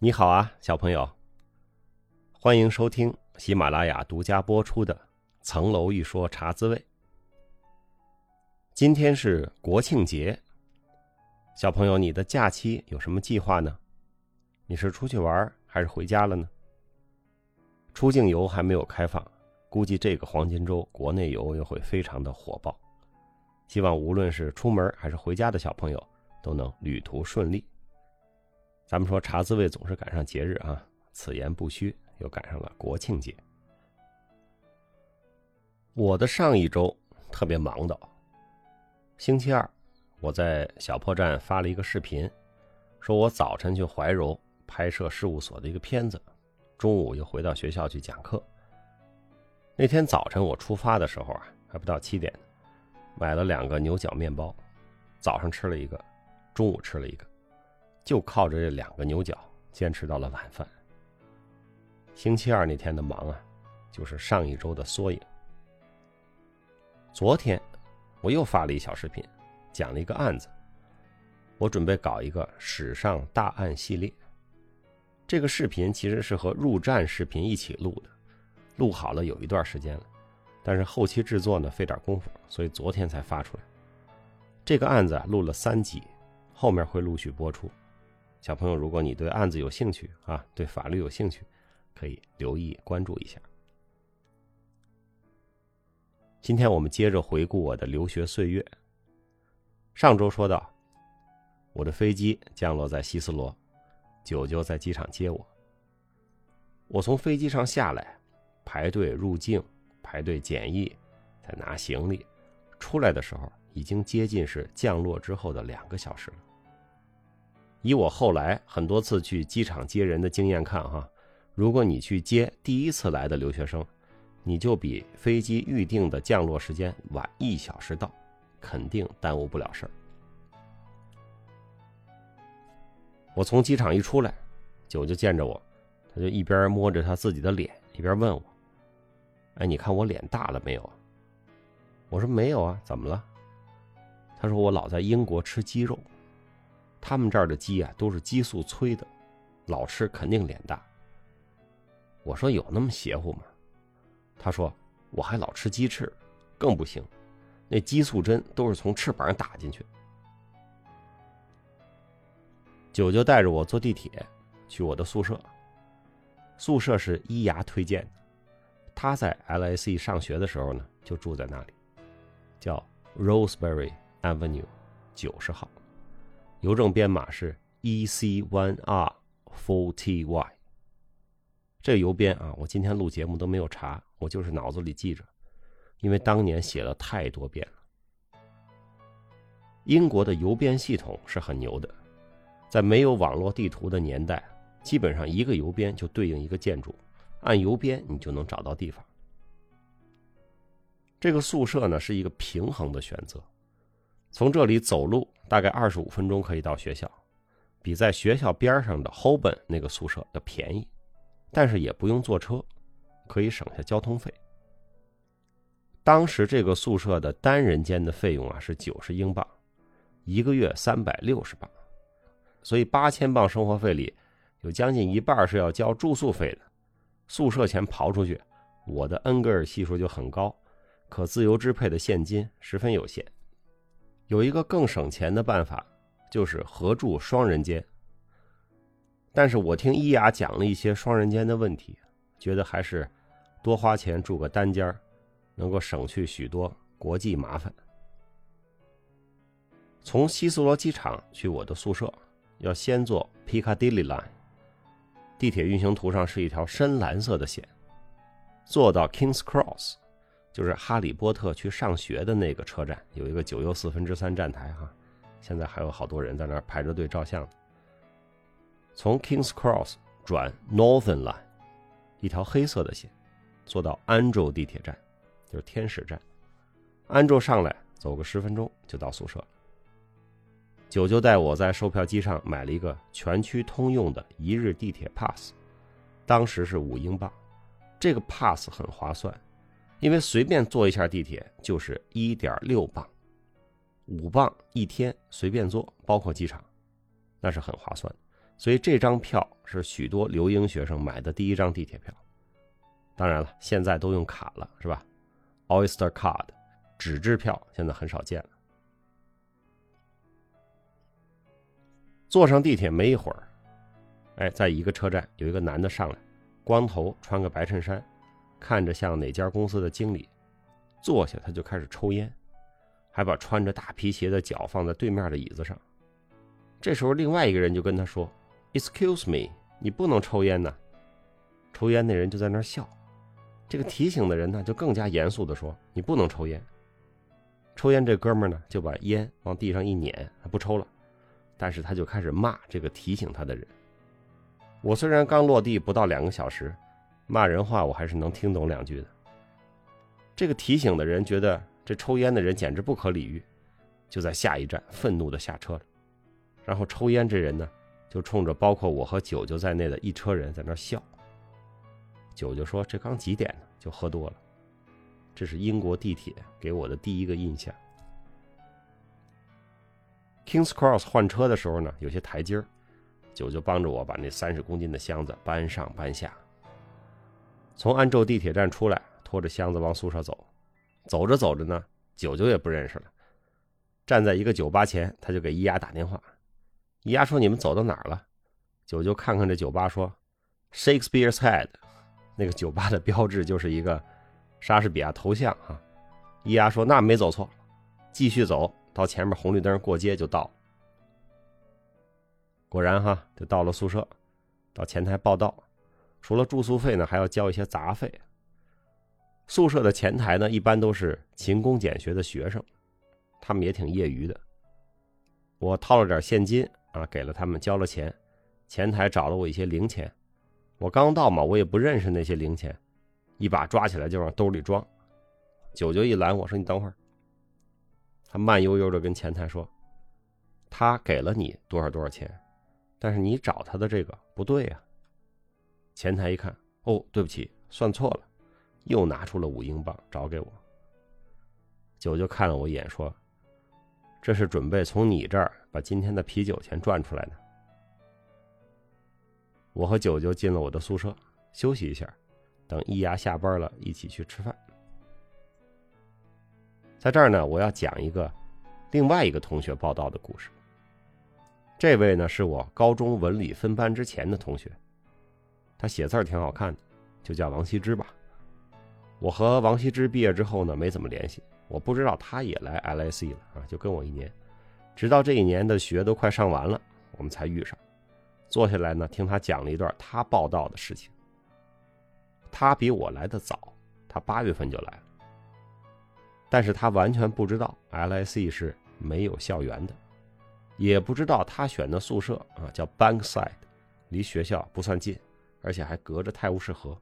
你好啊，小朋友，欢迎收听喜马拉雅独家播出的《层楼一说茶滋味》。今天是国庆节，小朋友，你的假期有什么计划呢？你是出去玩还是回家了呢？出境游还没有开放，估计这个黄金周国内游又会非常的火爆。希望无论是出门还是回家的小朋友都能旅途顺利。咱们说茶滋味总是赶上节日啊，此言不虚，又赶上了国庆节。我的上一周特别忙的，星期二我在小破站发了一个视频，说我早晨去怀柔拍摄事务所的一个片子，中午又回到学校去讲课。那天早晨我出发的时候啊，还不到七点，买了两个牛角面包，早上吃了一个，中午吃了一个。就靠着这两个牛角坚持到了晚饭。星期二那天的忙啊，就是上一周的缩影。昨天我又发了一小视频，讲了一个案子。我准备搞一个史上大案系列。这个视频其实是和入站视频一起录的，录好了有一段时间了，但是后期制作呢费点功夫，所以昨天才发出来。这个案子录了三集，后面会陆续播出。小朋友，如果你对案子有兴趣啊，对法律有兴趣，可以留意关注一下。今天我们接着回顾我的留学岁月。上周说到，我的飞机降落在希斯罗，九九在机场接我。我从飞机上下来，排队入境，排队检疫，再拿行李，出来的时候已经接近是降落之后的两个小时了。以我后来很多次去机场接人的经验看，哈，如果你去接第一次来的留学生，你就比飞机预定的降落时间晚一小时到，肯定耽误不了事儿。我从机场一出来，九就见着我，他就一边摸着他自己的脸，一边问我：“哎，你看我脸大了没有？”我说：“没有啊，怎么了？”他说：“我老在英国吃鸡肉。”他们这儿的鸡啊，都是激素催的，老吃肯定脸大。我说有那么邪乎吗？他说我还老吃鸡翅，更不行，那激素针都是从翅膀上打进去。九九带着我坐地铁去我的宿舍，宿舍是伊牙推荐的，他在 LSE 上学的时候呢，就住在那里，叫 Roseberry Avenue 九十号。邮政编码是 E C One R Four T Y。这个邮编啊，我今天录节目都没有查，我就是脑子里记着，因为当年写了太多遍了。英国的邮编系统是很牛的，在没有网络地图的年代，基本上一个邮编就对应一个建筑，按邮编你就能找到地方。这个宿舍呢是一个平衡的选择。从这里走路大概二十五分钟可以到学校，比在学校边上的 Holborn 那个宿舍要便宜，但是也不用坐车，可以省下交通费。当时这个宿舍的单人间的费用啊是九十英镑，一个月三百六十镑，所以八千镑生活费里有将近一半是要交住宿费的，宿舍钱刨出去，我的恩格尔系数就很高，可自由支配的现金十分有限。有一个更省钱的办法，就是合住双人间。但是我听伊雅讲了一些双人间的问题，觉得还是多花钱住个单间能够省去许多国际麻烦。从希斯罗机场去我的宿舍，要先坐 Piccadilly Line，地铁运行图上是一条深蓝色的线，坐到 Kings Cross。就是哈利波特去上学的那个车站，有一个九又四分之三站台哈，现在还有好多人在那儿排着队照相。从 Kings Cross 转 Northern Line，一条黑色的线，坐到安州地铁站，就是天使站。安州上来走个十分钟就到宿舍了。九九带我在售票机上买了一个全区通用的一日地铁 pass，当时是五英镑，这个 pass 很划算。因为随便坐一下地铁就是一点六磅，五磅一天随便坐，包括机场，那是很划算。所以这张票是许多留英学生买的第一张地铁票。当然了，现在都用卡了，是吧？Oyster Card，纸质票现在很少见了。坐上地铁没一会儿，哎，在一个车站有一个男的上来，光头，穿个白衬衫，看着像哪家公司的经理。坐下他就开始抽烟，还把穿着大皮鞋的脚放在对面的椅子上。这时候，另外一个人就跟他说：“Excuse me，你不能抽烟呢。”抽烟那人就在那笑。这个提醒的人呢，就更加严肃地说：“你不能抽烟。”抽烟这哥们呢，就把烟往地上一碾，他不抽了。但是他就开始骂这个提醒他的人。我虽然刚落地不到两个小时，骂人话我还是能听懂两句的。这个提醒的人觉得这抽烟的人简直不可理喻，就在下一站愤怒的下车了。然后抽烟这人呢，就冲着包括我和九九在内的一车人在那笑。九九说：“这刚几点呢？就喝多了。”这是英国地铁给我的第一个印象。Kings Cross 换车的时候呢，有些台阶儿，九九帮着我把那三十公斤的箱子搬上搬下。从安州地铁站出来，拖着箱子往宿舍走，走着走着呢，九九也不认识了，站在一个酒吧前，他就给伊丫打电话。伊丫说：“你们走到哪儿了？”九九看看这酒吧说：“Shakespeare's Head。”那个酒吧的标志就是一个莎士比亚头像啊。伊丫说：“那没走错，继续走。”到前面红绿灯过街就到，果然哈就到了宿舍，到前台报到，除了住宿费呢，还要交一些杂费。宿舍的前台呢，一般都是勤工俭学的学生，他们也挺业余的。我掏了点现金啊，给了他们交了钱，前台找了我一些零钱。我刚到嘛，我也不认识那些零钱，一把抓起来就往兜里装。九九一拦我说：“你等会儿。”他慢悠悠的跟前台说：“他给了你多少多少钱，但是你找他的这个不对呀。”前台一看，哦，对不起，算错了，又拿出了五英镑找给我。九九看了我一眼说：“这是准备从你这儿把今天的啤酒钱赚出来的。”我和九九进了我的宿舍休息一下，等一牙下班了，一起去吃饭。在这儿呢，我要讲一个另外一个同学报道的故事。这位呢是我高中文理分班之前的同学，他写字儿挺好看的，就叫王羲之吧。我和王羲之毕业之后呢，没怎么联系。我不知道他也来 LIC 了啊，就跟我一年，直到这一年的学都快上完了，我们才遇上。坐下来呢，听他讲了一段他报道的事情。他比我来的早，他八月份就来了。但是他完全不知道 LIC 是没有校园的，也不知道他选的宿舍啊叫 Bankside，离学校不算近，而且还隔着泰晤士河。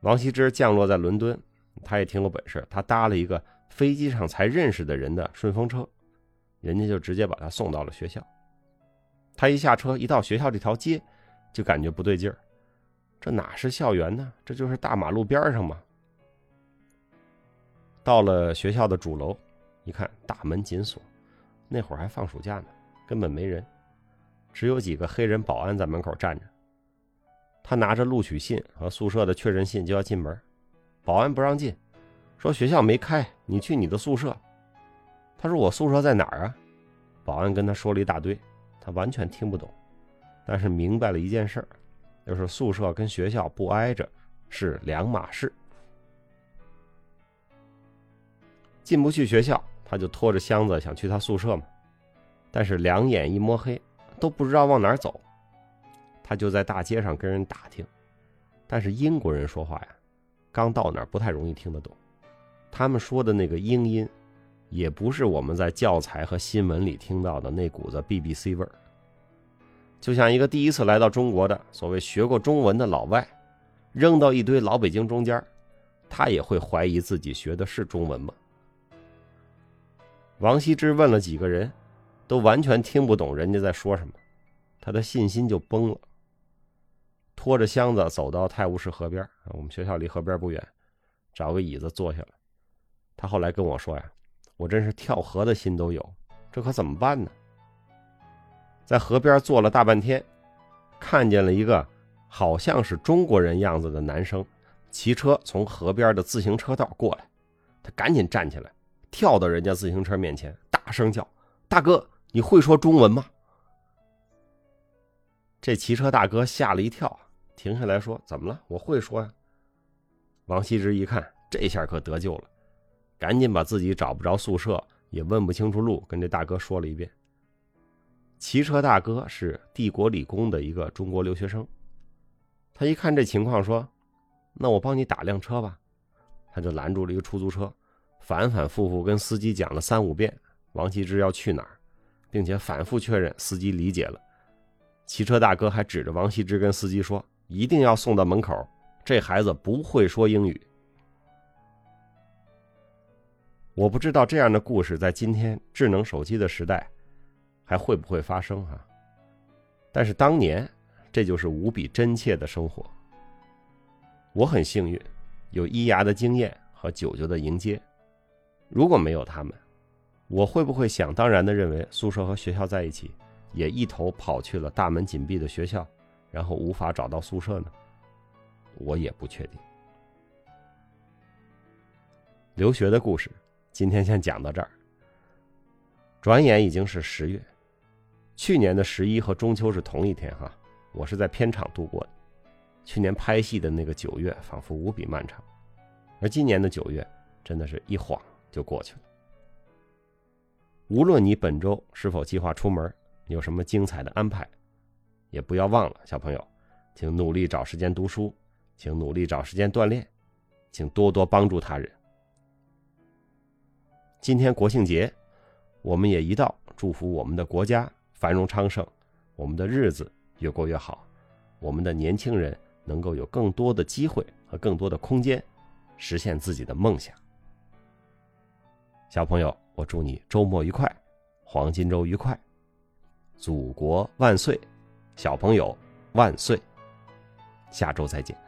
王羲之降落在伦敦，他也挺有本事，他搭了一个飞机上才认识的人的顺风车，人家就直接把他送到了学校。他一下车，一到学校这条街，就感觉不对劲儿，这哪是校园呢？这就是大马路边上嘛。到了学校的主楼，一看大门紧锁，那会儿还放暑假呢，根本没人，只有几个黑人保安在门口站着。他拿着录取信和宿舍的确认信就要进门，保安不让进，说学校没开，你去你的宿舍。他说我宿舍在哪儿啊？保安跟他说了一大堆，他完全听不懂，但是明白了一件事，就是宿舍跟学校不挨着，是两码事。进不去学校，他就拖着箱子想去他宿舍嘛，但是两眼一摸黑，都不知道往哪儿走。他就在大街上跟人打听，但是英国人说话呀，刚到那儿不太容易听得懂。他们说的那个英音，也不是我们在教材和新闻里听到的那股子 BBC 味儿。就像一个第一次来到中国的所谓学过中文的老外，扔到一堆老北京中间，他也会怀疑自己学的是中文吗？王羲之问了几个人，都完全听不懂人家在说什么，他的信心就崩了。拖着箱子走到泰晤士河边，我们学校离河边不远，找个椅子坐下了。他后来跟我说呀：“我真是跳河的心都有，这可怎么办呢？”在河边坐了大半天，看见了一个好像是中国人样子的男生骑车从河边的自行车道过来，他赶紧站起来，跳到人家自行车面前，大声叫：“大哥，你会说中文吗？”这骑车大哥吓了一跳，停下来说：“怎么了？我会说呀。”王羲之一看，这下可得救了，赶紧把自己找不着宿舍，也问不清楚路，跟这大哥说了一遍。骑车大哥是帝国理工的一个中国留学生，他一看这情况，说：“那我帮你打辆车吧。”他就拦住了一个出租车，反反复复跟司机讲了三五遍王羲之要去哪儿，并且反复确认司机理解了。骑车大哥还指着王羲之跟司机说：“一定要送到门口，这孩子不会说英语。”我不知道这样的故事在今天智能手机的时代。还会不会发生哈？但是当年，这就是无比真切的生活。我很幸运，有伊牙的经验和九九的迎接。如果没有他们，我会不会想当然的认为宿舍和学校在一起，也一头跑去了大门紧闭的学校，然后无法找到宿舍呢？我也不确定。留学的故事，今天先讲到这儿。转眼已经是十月。去年的十一和中秋是同一天哈，我是在片场度过的。去年拍戏的那个九月仿佛无比漫长，而今年的九月真的是一晃就过去了。无论你本周是否计划出门，有什么精彩的安排，也不要忘了小朋友，请努力找时间读书，请努力找时间锻炼，请多多帮助他人。今天国庆节，我们也一道祝福我们的国家。繁荣昌盛，我们的日子越过越好，我们的年轻人能够有更多的机会和更多的空间，实现自己的梦想。小朋友，我祝你周末愉快，黄金周愉快，祖国万岁！小朋友万岁！下周再见。